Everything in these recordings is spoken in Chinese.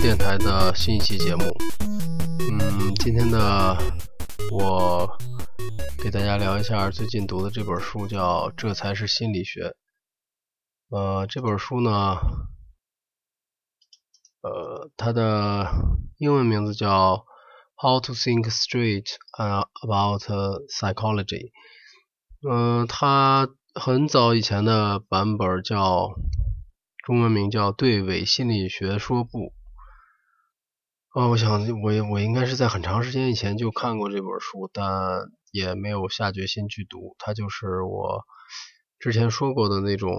电台的新一期节目。嗯，今天的我给大家聊一下最近读的这本书，叫《这才是心理学》。呃，这本书呢，呃，它的英文名字叫《How to Think Straight About Psychology》。嗯，它很早以前的版本叫。中文名叫《对伪心理学说不》啊，我想我我应该是在很长时间以前就看过这本书，但也没有下决心去读。它就是我之前说过的那种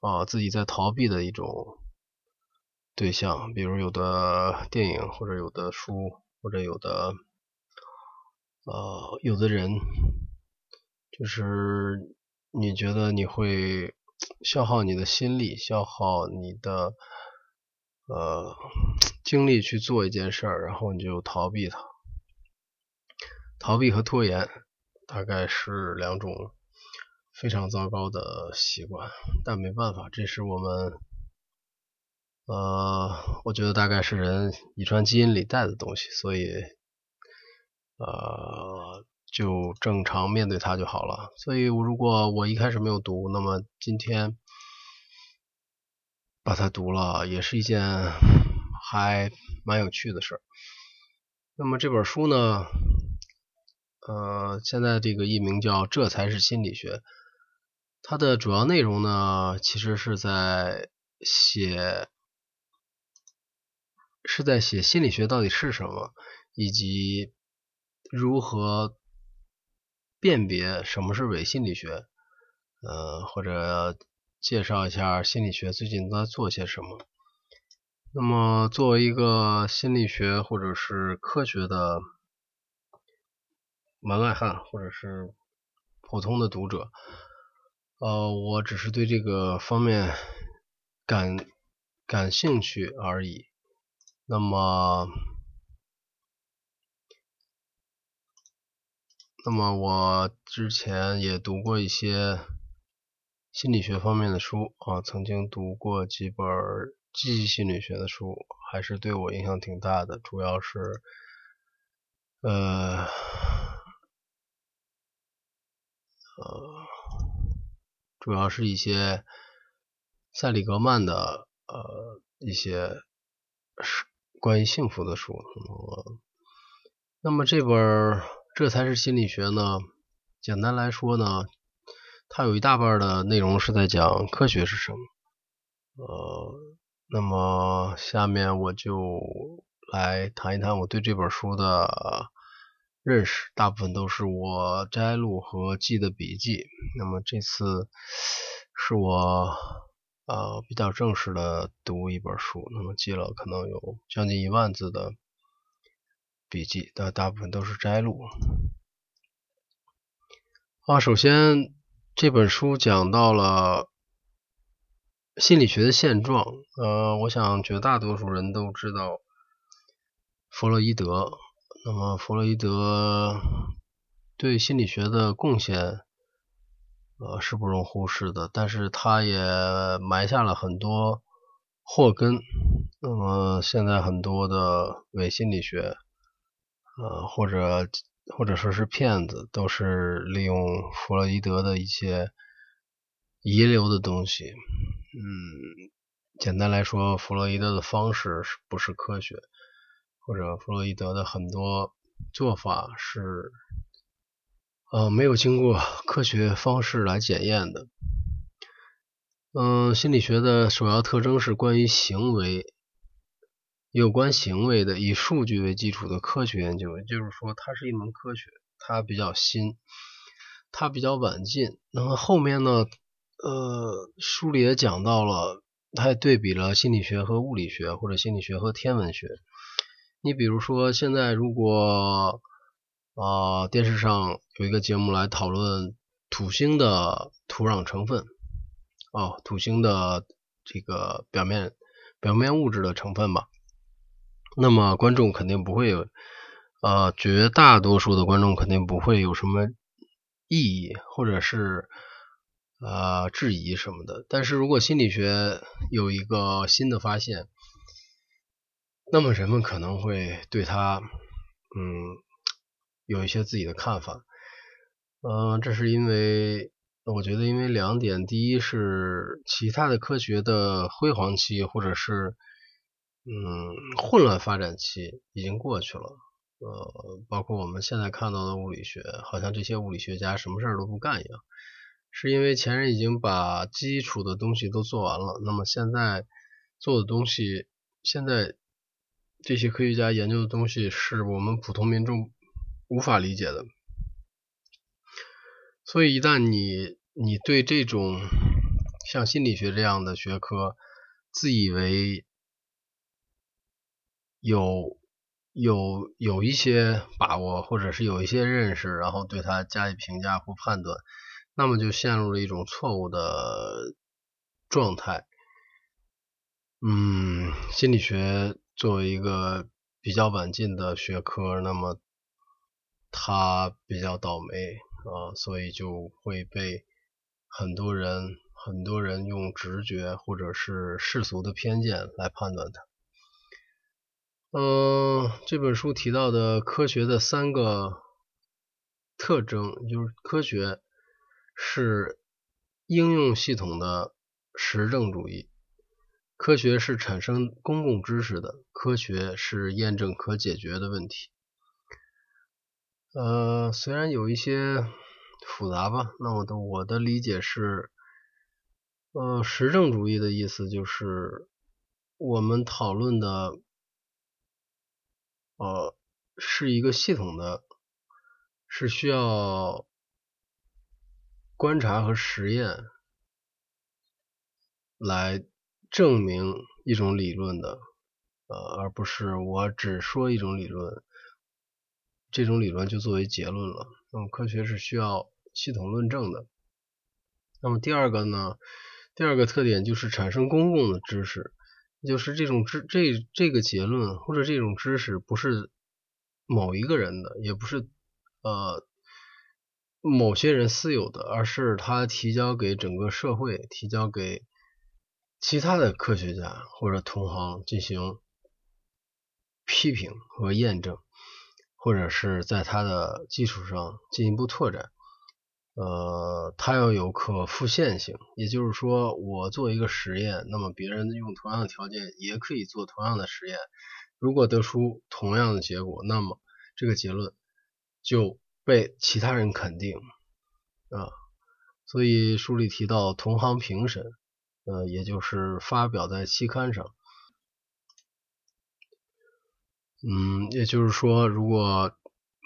啊，自己在逃避的一种对象，比如有的电影，或者有的书，或者有的呃有的人，就是你觉得你会。消耗你的心力，消耗你的呃精力去做一件事儿，然后你就逃避它。逃避和拖延大概是两种非常糟糕的习惯，但没办法，这是我们呃，我觉得大概是人遗传基因里带的东西，所以呃。就正常面对它就好了。所以，如果我一开始没有读，那么今天把它读了，也是一件还蛮有趣的事儿。那么这本书呢，呃，现在这个译名叫《这才是心理学》，它的主要内容呢，其实是在写，是在写心理学到底是什么，以及如何。辨别什么是伪心理学，呃，或者介绍一下心理学最近都在做些什么。那么，作为一个心理学或者是科学的门外汉，或者是普通的读者，呃，我只是对这个方面感感兴趣而已。那么。那么我之前也读过一些心理学方面的书啊，曾经读过几本积极心理学的书，还是对我影响挺大的。主要是呃呃，主要是一些塞里格曼的呃一些是关于幸福的书。那么这本。这才是心理学呢。简单来说呢，它有一大半的内容是在讲科学是什么。呃，那么下面我就来谈一谈我对这本书的认识，大部分都是我摘录和记的笔记。那么这次是我呃比较正式的读一本书，那么记了可能有将近一万字的。笔记但大部分都是摘录。啊，首先这本书讲到了心理学的现状。呃，我想绝大多数人都知道弗洛伊德。那么弗洛伊德对心理学的贡献，呃，是不容忽视的。但是他也埋下了很多祸根。那么现在很多的伪心理学。呃，或者或者说是骗子，都是利用弗洛伊德的一些遗留的东西。嗯，简单来说，弗洛伊德的方式是不是科学，或者弗洛伊德的很多做法是呃没有经过 科学方式来检验的。嗯，心理学的首要特征是关于行为。有关行为的以数据为基础的科学研究，也就是说，它是一门科学，它比较新，它比较晚近。那么后面呢？呃，书里也讲到了，它也对比了心理学和物理学，或者心理学和天文学。你比如说，现在如果啊电视上有一个节目来讨论土星的土壤成分，哦，土星的这个表面表面物质的成分吧。那么观众肯定不会有，呃，绝大多数的观众肯定不会有什么异议或者是呃质疑什么的。但是如果心理学有一个新的发现，那么人们可能会对它，嗯，有一些自己的看法。嗯，这是因为我觉得，因为两点：第一是其他的科学的辉煌期，或者是嗯混乱发展期已经过去了。呃，包括我们现在看到的物理学，好像这些物理学家什么事儿都不干一样，是因为前人已经把基础的东西都做完了。那么现在做的东西，现在这些科学家研究的东西，是我们普通民众无法理解的。所以一旦你你对这种像心理学这样的学科，自以为有。有有一些把握，或者是有一些认识，然后对它加以评价或判断，那么就陷入了一种错误的状态。嗯，心理学作为一个比较晚进的学科，那么它比较倒霉啊，所以就会被很多人很多人用直觉或者是世俗的偏见来判断它。嗯，这本书提到的科学的三个特征，就是科学是应用系统的实证主义，科学是产生公共知识的，科学是验证可解决的问题。呃，虽然有一些复杂吧，那我的我的理解是，呃，实证主义的意思就是我们讨论的。呃，是一个系统的，是需要观察和实验来证明一种理论的，呃，而不是我只说一种理论，这种理论就作为结论了。那么科学是需要系统论证的。那么第二个呢？第二个特点就是产生公共的知识。就是这种知这这个结论或者这种知识不是某一个人的，也不是呃某些人私有的，而是他提交给整个社会，提交给其他的科学家或者同行进行批评和验证，或者是在他的基础上进一步拓展。呃，它要有可复现性，也就是说，我做一个实验，那么别人用同样的条件也可以做同样的实验，如果得出同样的结果，那么这个结论就被其他人肯定啊。所以书里提到同行评审，呃，也就是发表在期刊上，嗯，也就是说，如果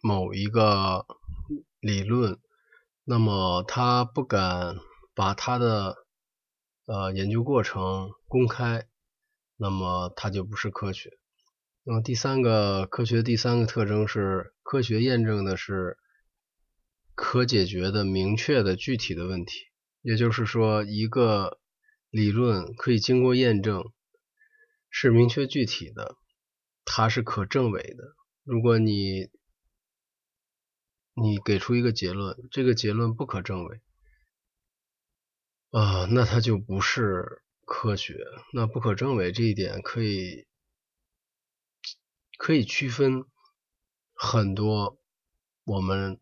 某一个理论，那么他不敢把他的呃研究过程公开，那么他就不是科学。那么第三个科学第三个特征是科学验证的是可解决的明确的具体的问题，也就是说一个理论可以经过验证是明确具体的，它是可证伪的。如果你你给出一个结论，这个结论不可证伪啊，那它就不是科学。那不可证伪这一点可以可以区分很多我们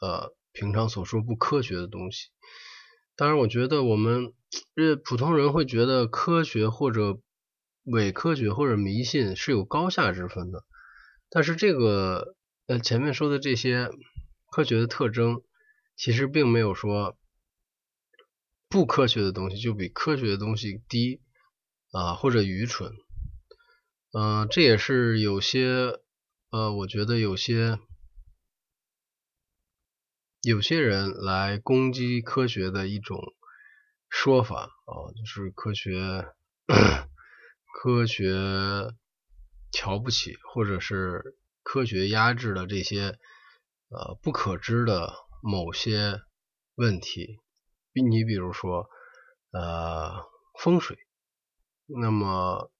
呃平常所说不科学的东西。当然，我觉得我们这普通人会觉得科学或者伪科学或者迷信是有高下之分的。但是这个呃前面说的这些。科学的特征其实并没有说不科学的东西就比科学的东西低啊或者愚蠢，嗯，这也是有些呃，我觉得有些有些人来攻击科学的一种说法啊，就是科学 科学瞧不起或者是科学压制了这些。呃，不可知的某些问题，你比如说，呃，风水，那么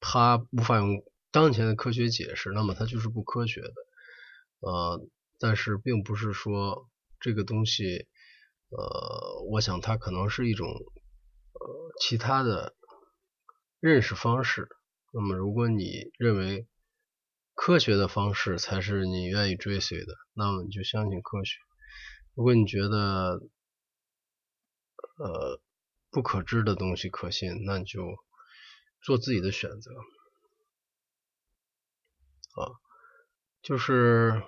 它无法用当前的科学解释，那么它就是不科学的。呃，但是并不是说这个东西，呃，我想它可能是一种呃其他的认识方式。那么，如果你认为科学的方式才是你愿意追随的，那么你就相信科学；如果你觉得呃不可知的东西可信，那你就做自己的选择啊。就是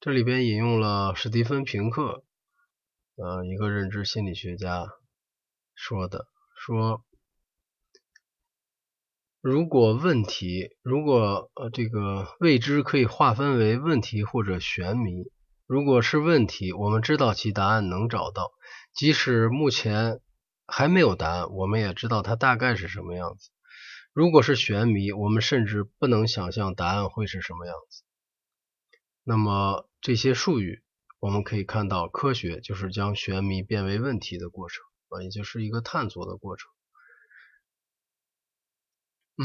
这里边引用了史蒂芬平克，呃，一个认知心理学家说的，说。如果问题，如果呃这个未知可以划分为问题或者悬谜，如果是问题，我们知道其答案能找到，即使目前还没有答案，我们也知道它大概是什么样子。如果是悬谜，我们甚至不能想象答案会是什么样子。那么这些术语，我们可以看到，科学就是将悬谜变为问题的过程啊，也就是一个探索的过程。嗯，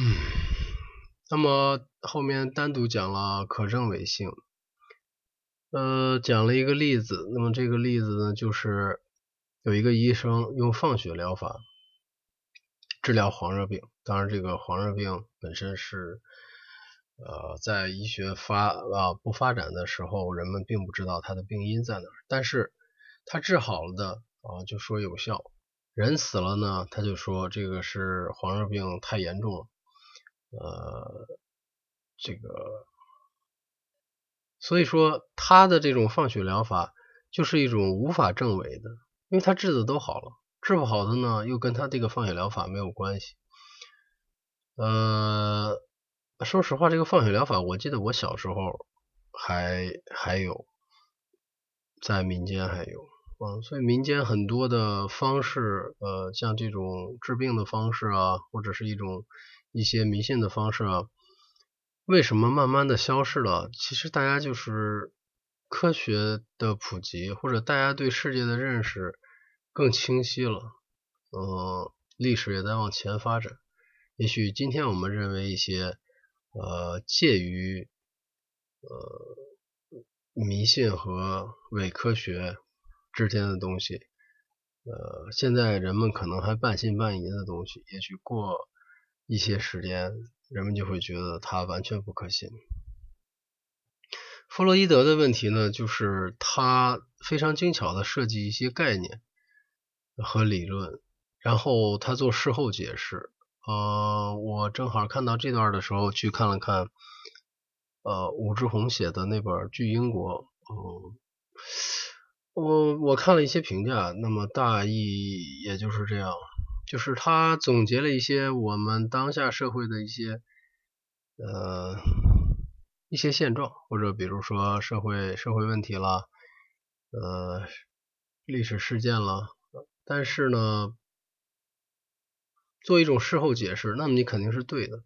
那么后面单独讲了可证伪性，呃，讲了一个例子。那么这个例子呢，就是有一个医生用放血疗法治疗黄热病。当然，这个黄热病本身是呃在医学发啊不发展的时候，人们并不知道它的病因在哪。但是他治好了的啊，就说有效；人死了呢，他就说这个是黄热病太严重了。呃，这个，所以说他的这种放血疗法就是一种无法证伪的，因为他治的都好了，治不好的呢又跟他这个放血疗法没有关系。呃，说实话，这个放血疗法，我记得我小时候还还有在民间还有，嗯，所以民间很多的方式，呃，像这种治病的方式啊，或者是一种。一些迷信的方式啊，为什么慢慢的消失了？其实大家就是科学的普及，或者大家对世界的认识更清晰了。嗯，历史也在往前发展。也许今天我们认为一些呃介于呃迷信和伪科学之间的东西，呃，现在人们可能还半信半疑的东西，也许过。一些时间，人们就会觉得它完全不可信。弗洛伊德的问题呢，就是他非常精巧的设计一些概念和理论，然后他做事后解释。呃，我正好看到这段的时候，去看了看，呃，武志红写的那本《巨英国》。嗯，我我看了一些评价，那么大意也就是这样。就是他总结了一些我们当下社会的一些呃一些现状，或者比如说社会社会问题了，呃历史事件了，但是呢，做一种事后解释，那么你肯定是对的，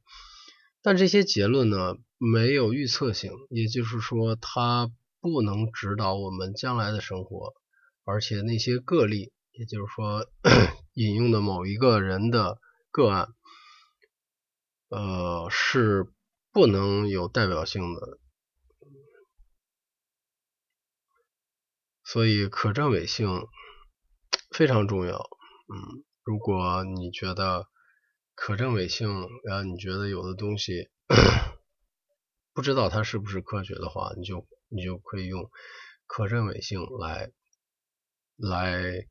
但这些结论呢没有预测性，也就是说它不能指导我们将来的生活，而且那些个例，也就是说。引用的某一个人的个案，呃，是不能有代表性的，所以可证伪性非常重要。嗯，如果你觉得可证伪性，然后你觉得有的东西不知道它是不是科学的话，你就你就可以用可证伪性来来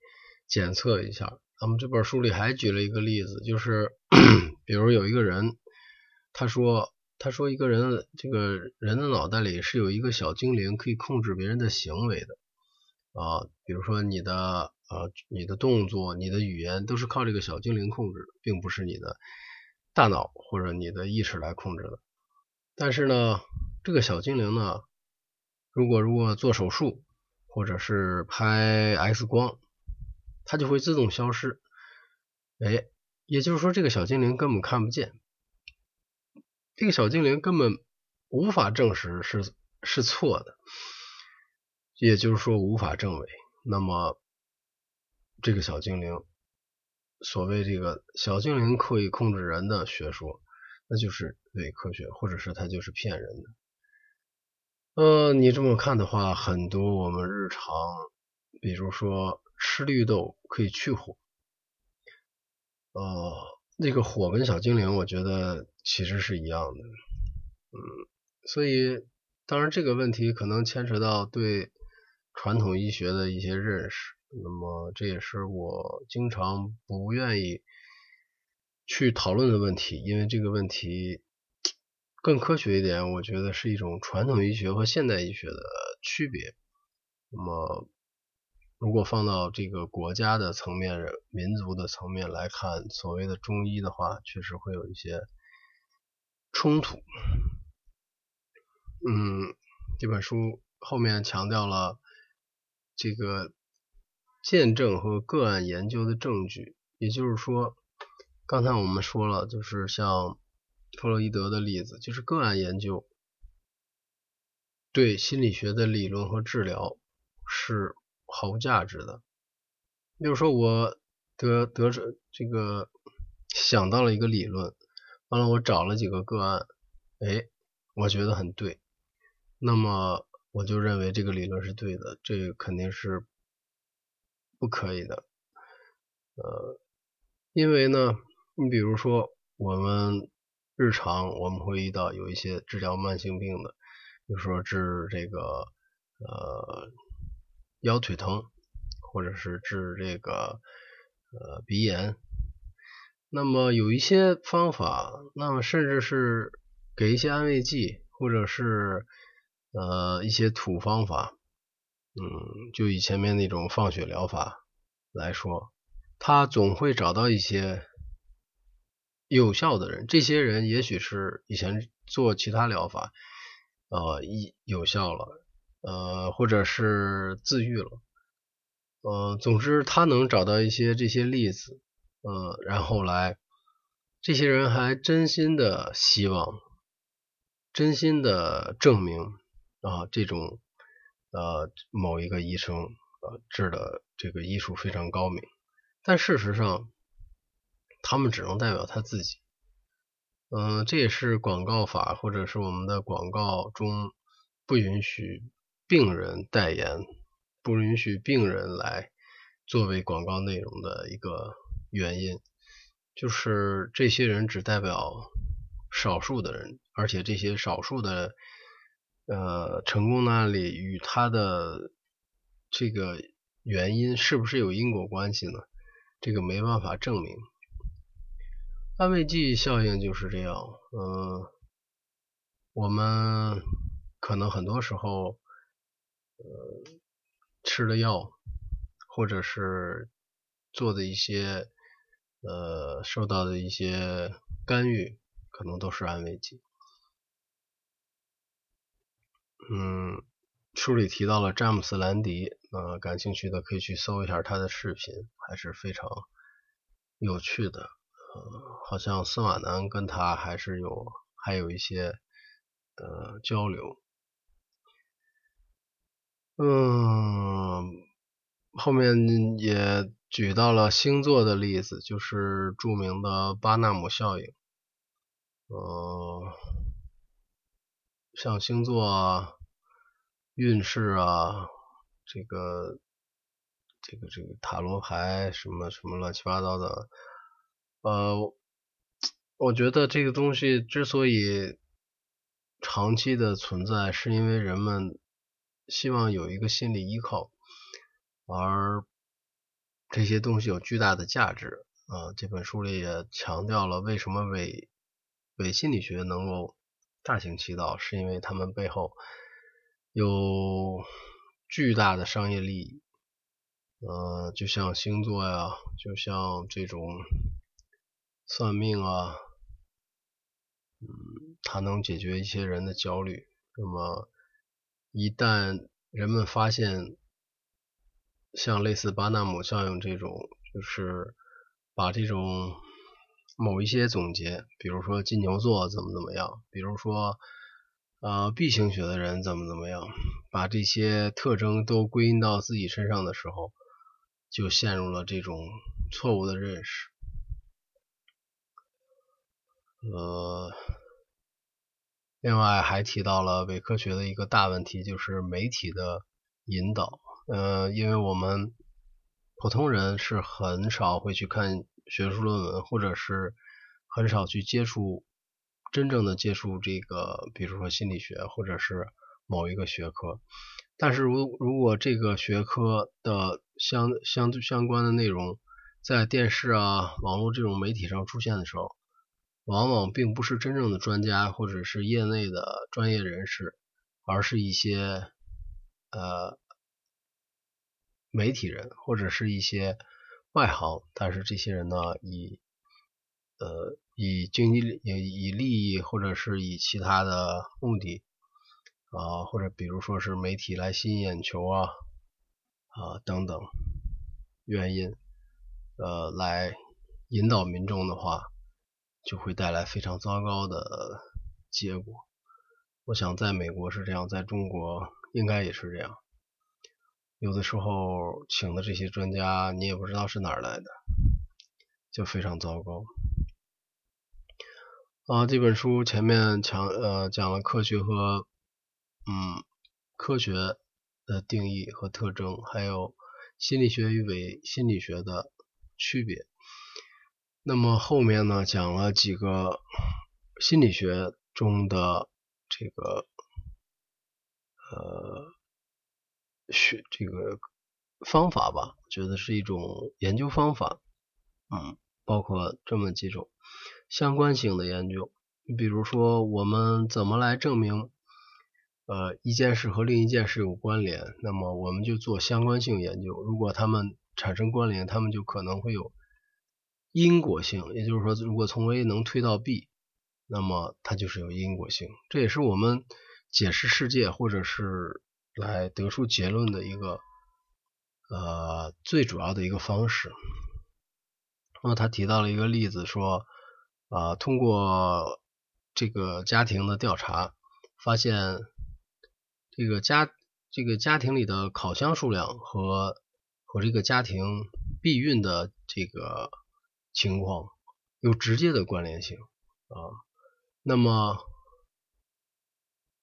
检测一下。那么这本书里还举了一个例子，就是 比如有一个人，他说他说一个人这个人的脑袋里是有一个小精灵可以控制别人的行为的啊，比如说你的呃你的动作、你的语言都是靠这个小精灵控制，并不是你的大脑或者你的意识来控制的。但是呢，这个小精灵呢，如果如果做手术或者是拍 X 光。它就会自动消失，哎，也就是说这个小精灵根本看不见，这个小精灵根本无法证实是是错的，也就是说无法证伪。那么这个小精灵，所谓这个小精灵可以控制人的学说，那就是伪科学，或者是它就是骗人的。呃，你这么看的话，很多我们日常，比如说。吃绿豆可以去火，呃，那个火跟小精灵，我觉得其实是一样的，嗯，所以当然这个问题可能牵扯到对传统医学的一些认识，那么这也是我经常不愿意去讨论的问题，因为这个问题更科学一点，我觉得是一种传统医学和现代医学的区别，那么。如果放到这个国家的层面、民族的层面来看，所谓的中医的话，确实会有一些冲突。嗯，这本书后面强调了这个见证和个案研究的证据，也就是说，刚才我们说了，就是像弗洛伊德的例子，就是个案研究对心理学的理论和治疗是。毫无价值的，比如说我得得着这个想到了一个理论，完了我找了几个个案，哎，我觉得很对，那么我就认为这个理论是对的，这肯定是不可以的，呃，因为呢，你比如说我们日常我们会遇到有一些治疗慢性病的，比如说治这个呃。腰腿疼，或者是治这个呃鼻炎，那么有一些方法，那么甚至是给一些安慰剂，或者是呃一些土方法，嗯，就以前面那种放血疗法来说，他总会找到一些有效的人，这些人也许是以前做其他疗法呃一有效了。呃，或者是自愈了，呃，总之他能找到一些这些例子，呃，然后来，这些人还真心的希望，真心的证明啊，这种呃某一个医生呃治的这个医术非常高明，但事实上，他们只能代表他自己，嗯，这也是广告法或者是我们的广告中不允许。病人代言不允许病人来作为广告内容的一个原因，就是这些人只代表少数的人，而且这些少数的呃成功的案例与他的这个原因是不是有因果关系呢？这个没办法证明。安慰剂效应就是这样，嗯，我们可能很多时候。呃，吃的药，或者是做的一些呃受到的一些干预，可能都是安慰剂。嗯，书里提到了詹姆斯兰迪，呃，感兴趣的可以去搜一下他的视频，还是非常有趣的。呃，好像司马南跟他还是有还有一些呃交流。嗯，后面也举到了星座的例子，就是著名的巴纳姆效应。呃，像星座啊、运势啊，这个、这个、这个塔罗牌什么什么乱七八糟的，呃，我觉得这个东西之所以长期的存在，是因为人们。希望有一个心理依靠，而这些东西有巨大的价值啊。这本书里也强调了为什么伪伪心理学能够大行其道，是因为他们背后有巨大的商业利益。呃，就像星座呀，就像这种算命啊，嗯，它能解决一些人的焦虑。那么。一旦人们发现像类似巴纳姆效应这种，就是把这种某一些总结，比如说金牛座怎么怎么样，比如说呃 B 型血的人怎么怎么样，把这些特征都归因到自己身上的时候，就陷入了这种错误的认识。呃。另外还提到了伪科学的一个大问题，就是媒体的引导。呃，因为我们普通人是很少会去看学术论文，或者是很少去接触真正的接触这个，比如说心理学或者是某一个学科。但是如如果这个学科的相相相关的内容在电视啊、网络这种媒体上出现的时候，往往并不是真正的专家或者是业内的专业人士，而是一些呃媒体人或者是一些外行。但是这些人呢，以呃以经济以以利益或者是以其他的目的。啊，或者比如说是媒体来吸引眼球啊，啊等等原因，呃，来引导民众的话，就会带来非常糟糕的结果。我想在美国是这样，在中国应该也是这样。有的时候请的这些专家，你也不知道是哪儿来的，就非常糟糕。啊，这本书前面讲呃讲了科学和。嗯，科学的定义和特征，还有心理学与伪心理学的区别。那么后面呢，讲了几个心理学中的这个呃学这个方法吧，觉得是一种研究方法。嗯，包括这么几种相关性的研究。你比如说，我们怎么来证明？呃，一件事和另一件事有关联，那么我们就做相关性研究。如果它们产生关联，它们就可能会有因果性。也就是说，如果从 A 能推到 B，那么它就是有因果性。这也是我们解释世界或者是来得出结论的一个呃最主要的一个方式。那么他提到了一个例子，说啊，通过这个家庭的调查，发现。这个家这个家庭里的烤箱数量和和这个家庭避孕的这个情况有直接的关联性啊。那么，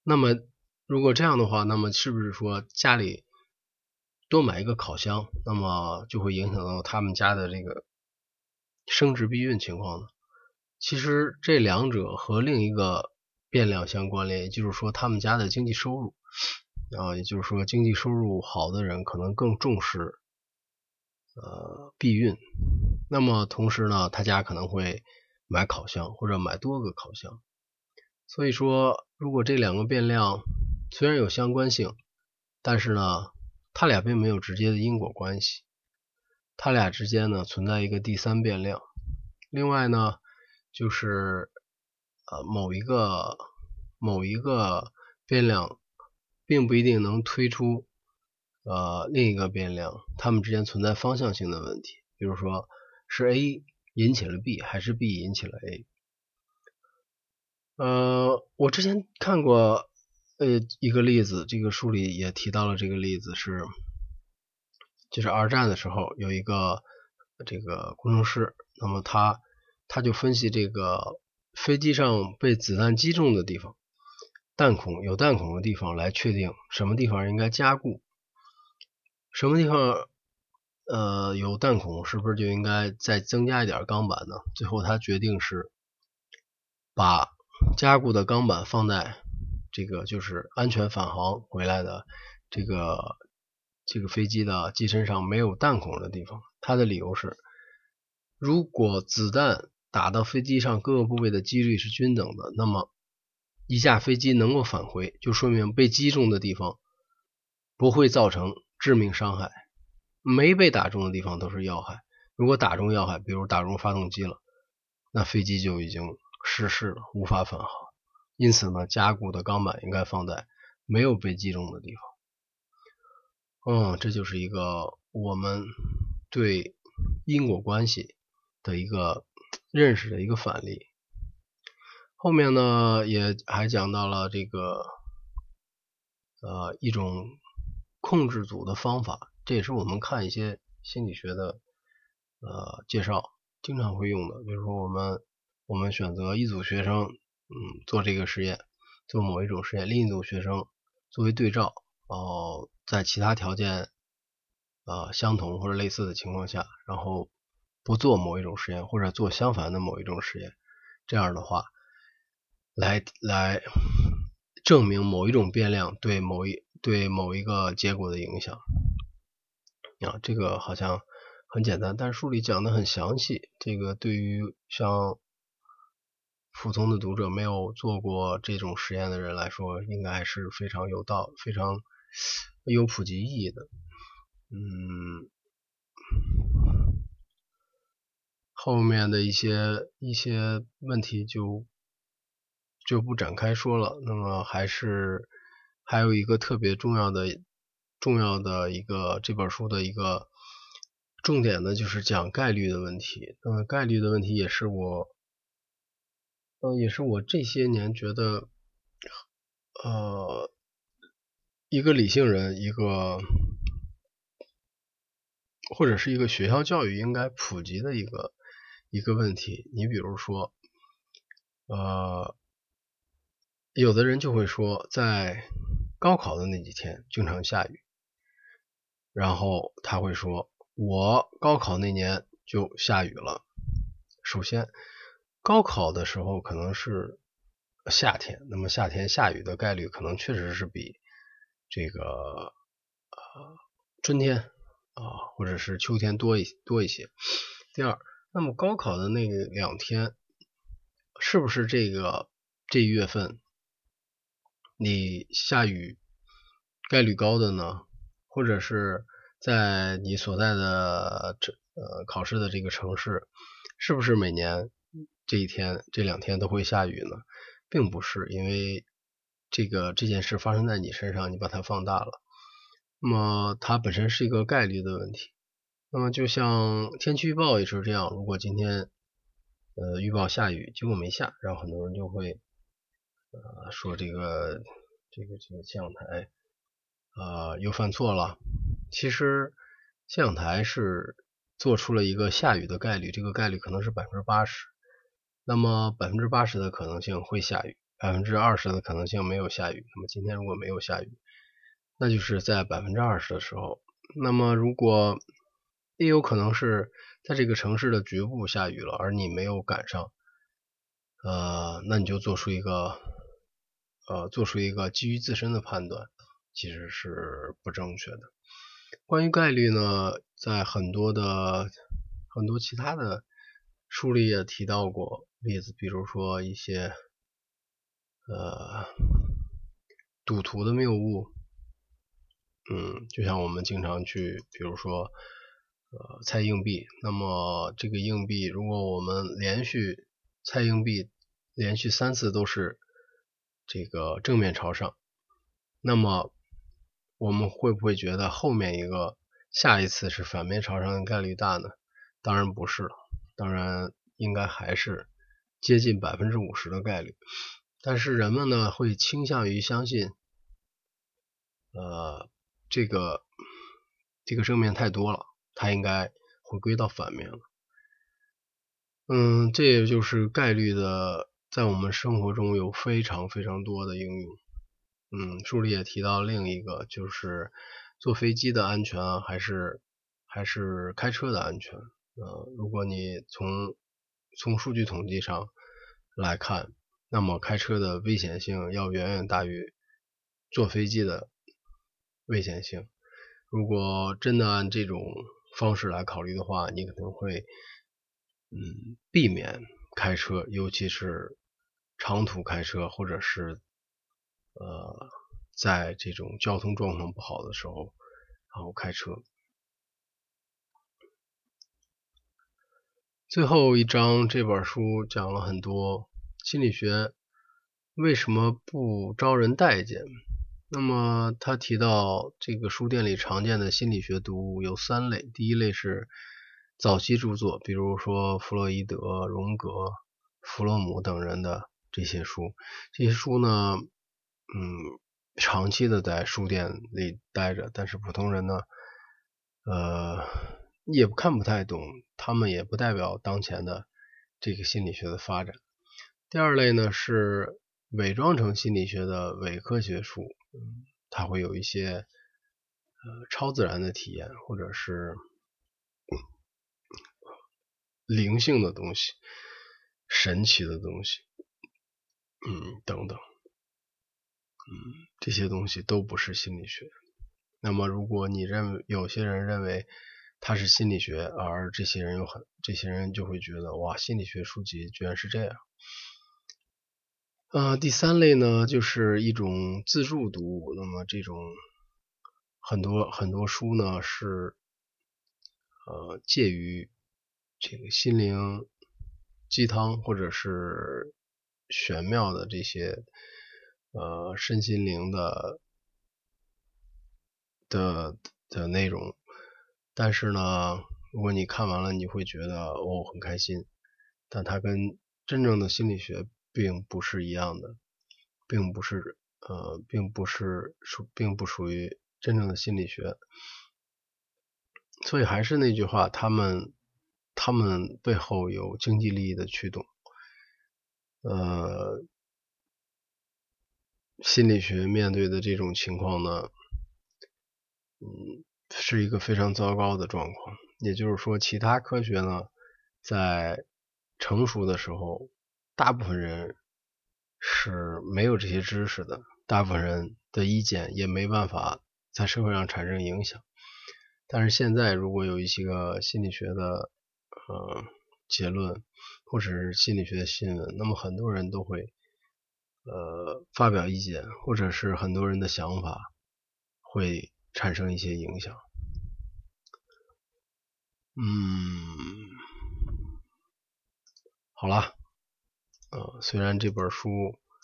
那么如果这样的话，那么是不是说家里多买一个烤箱，那么就会影响到他们家的这个生殖避孕情况呢？其实这两者和另一个变量相关联，也就是说他们家的经济收入。啊，也就是说，经济收入好的人可能更重视呃避孕。那么同时呢，他家可能会买烤箱或者买多个烤箱。所以说，如果这两个变量虽然有相关性，但是呢，它俩并没有直接的因果关系。它俩之间呢存在一个第三变量。另外呢，就是呃某一个某一个变量。并不一定能推出呃另一个变量，它们之间存在方向性的问题。比如说，是 A 引起了 B，还是 B 引起了 A？呃，我之前看过呃一个例子，这个书里也提到了这个例子，是就是二战的时候有一个这个工程师，那么他他就分析这个飞机上被子弹击中的地方。弹孔有弹孔的地方来确定什么地方应该加固，什么地方呃有弹孔是不是就应该再增加一点钢板呢？最后他决定是把加固的钢板放在这个就是安全返航回来的这个这个飞机的机身上没有弹孔的地方。他的理由是，如果子弹打到飞机上各个部位的几率是均等的，那么。一架飞机能够返回，就说明被击中的地方不会造成致命伤害，没被打中的地方都是要害。如果打中要害，比如打中发动机了，那飞机就已经失事了，无法返航。因此呢，加固的钢板应该放在没有被击中的地方。嗯，这就是一个我们对因果关系的一个认识的一个反例。后面呢，也还讲到了这个呃一种控制组的方法，这也是我们看一些心理学的呃介绍经常会用的。比如说我们我们选择一组学生，嗯，做这个实验，做某一种实验，另一组学生作为对照，哦，在其他条件啊相同或者类似的情况下，然后不做某一种实验，或者做相反的某一种实验。这样的话来来证明某一种变量对某一对某一个结果的影响啊，这个好像很简单，但是书里讲的很详细，这个对于像普通的读者没有做过这种实验的人来说，应该是非常有道、非常有普及意义的。嗯，后面的一些一些问题就就不展开说了。那么还是还有一个特别重要的重要的一个这本书的一个重点呢，就是讲概率的问题。那么概率的问题也是我。呃，也是我这些年觉得，呃，一个理性人，一个或者是一个学校教育应该普及的一个一个问题。你比如说，呃，有的人就会说，在高考的那几天经常下雨，然后他会说，我高考那年就下雨了。首先。高考的时候可能是夏天，那么夏天下雨的概率可能确实是比这个呃春天啊或者是秋天多一多一些。第二，那么高考的那两天是不是这个这一月份你下雨概率高的呢？或者是在你所在的这呃考试的这个城市，是不是每年？这一天、这两天都会下雨呢，并不是因为这个这件事发生在你身上，你把它放大了。那么它本身是一个概率的问题。那么就像天气预报也是这样，如果今天呃预报下雨，结果没下，然后很多人就会呃说这个这个这个气象台啊又犯错了。其实气象台是做出了一个下雨的概率，这个概率可能是百分之八十。那么百分之八十的可能性会下雨，百分之二十的可能性没有下雨。那么今天如果没有下雨，那就是在百分之二十的时候。那么如果也有可能是在这个城市的局部下雨了，而你没有赶上，呃，那你就做出一个呃做出一个基于自身的判断，其实是不正确的。关于概率呢，在很多的很多其他的。书里也提到过例子，比如说一些呃赌徒的谬误，嗯，就像我们经常去，比如说呃猜硬币，那么这个硬币如果我们连续猜硬币连续三次都是这个正面朝上，那么我们会不会觉得后面一个下一次是反面朝上的概率大呢？当然不是了。当然，应该还是接近百分之五十的概率，但是人们呢会倾向于相信，呃，这个这个正面太多了，它应该回归到反面了。嗯，这也就是概率的在我们生活中有非常非常多的应用。嗯，书里也提到另一个，就是坐飞机的安全啊，还是还是开车的安全。呃，如果你从从数据统计上来看，那么开车的危险性要远远大于坐飞机的危险性。如果真的按这种方式来考虑的话，你可能会嗯避免开车，尤其是长途开车，或者是呃在这种交通状况不好的时候，然后开车。最后一章这本书讲了很多心理学为什么不招人待见。那么他提到这个书店里常见的心理学读物有三类，第一类是早期著作，比如说弗洛伊德、荣格、弗洛姆等人的这些书。这些书呢，嗯，长期的在书店里待着，但是普通人呢，呃。也看不太懂，他们也不代表当前的这个心理学的发展。第二类呢是伪装成心理学的伪科学书，嗯，它会有一些呃超自然的体验或者是灵性的东西，神奇的东西，嗯，等等，嗯，这些东西都不是心理学。那么，如果你认为有些人认为它是心理学，而这些人又很，这些人就会觉得哇，心理学书籍居然是这样。呃，第三类呢，就是一种自助读物。那么这种很多很多书呢，是呃介于这个心灵鸡汤或者是玄妙的这些呃身心灵的的的内容。但是呢，如果你看完了，你会觉得哦很开心，但它跟真正的心理学。并不是一样的，并不是呃，并不是属，并不属于真正的心理学。所以还是那句话，他们他们背后有经济利益的驱动。呃，心理学面对的这种情况呢，嗯，是一个非常糟糕的状况。也就是说，其他科学呢，在成熟的时候。大部分人是没有这些知识的，大部分人的意见也没办法在社会上产生影响。但是现在，如果有一些个心理学的呃结论，或者是心理学的新闻，那么很多人都会呃发表意见，或者是很多人的想法会产生一些影响。嗯，好了。呃，虽然这本书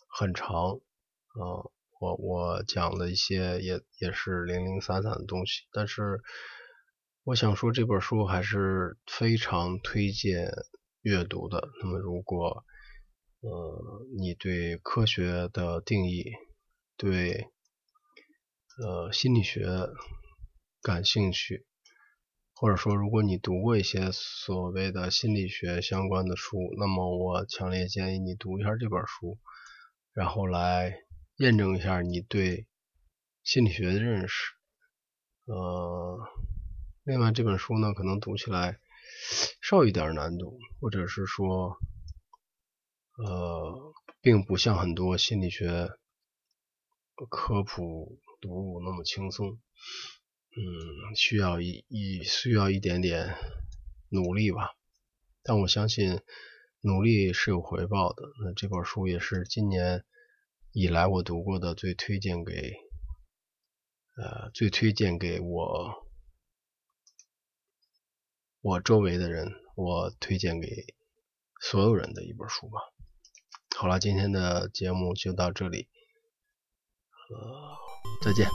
很长，呃，我我讲的一些也也是零零散散的东西，但是我想说这本书还是非常推荐阅读的。那么，如果呃你对科学的定义、对呃心理学感兴趣，或者说，如果你读过一些所谓的心理学相关的书，那么我强烈建议你读一下这本书，然后来验证一下你对心理学的认识。呃，另外这本书呢，可能读起来稍一点难度，或者是说，呃，并不像很多心理学科普读物那么轻松。嗯，需要一一需要一点点努力吧，但我相信努力是有回报的。那这本书也是今年以来我读过的最推荐给呃最推荐给我我周围的人，我推荐给所有人的一本书吧。好了，今天的节目就到这里，呃，再见。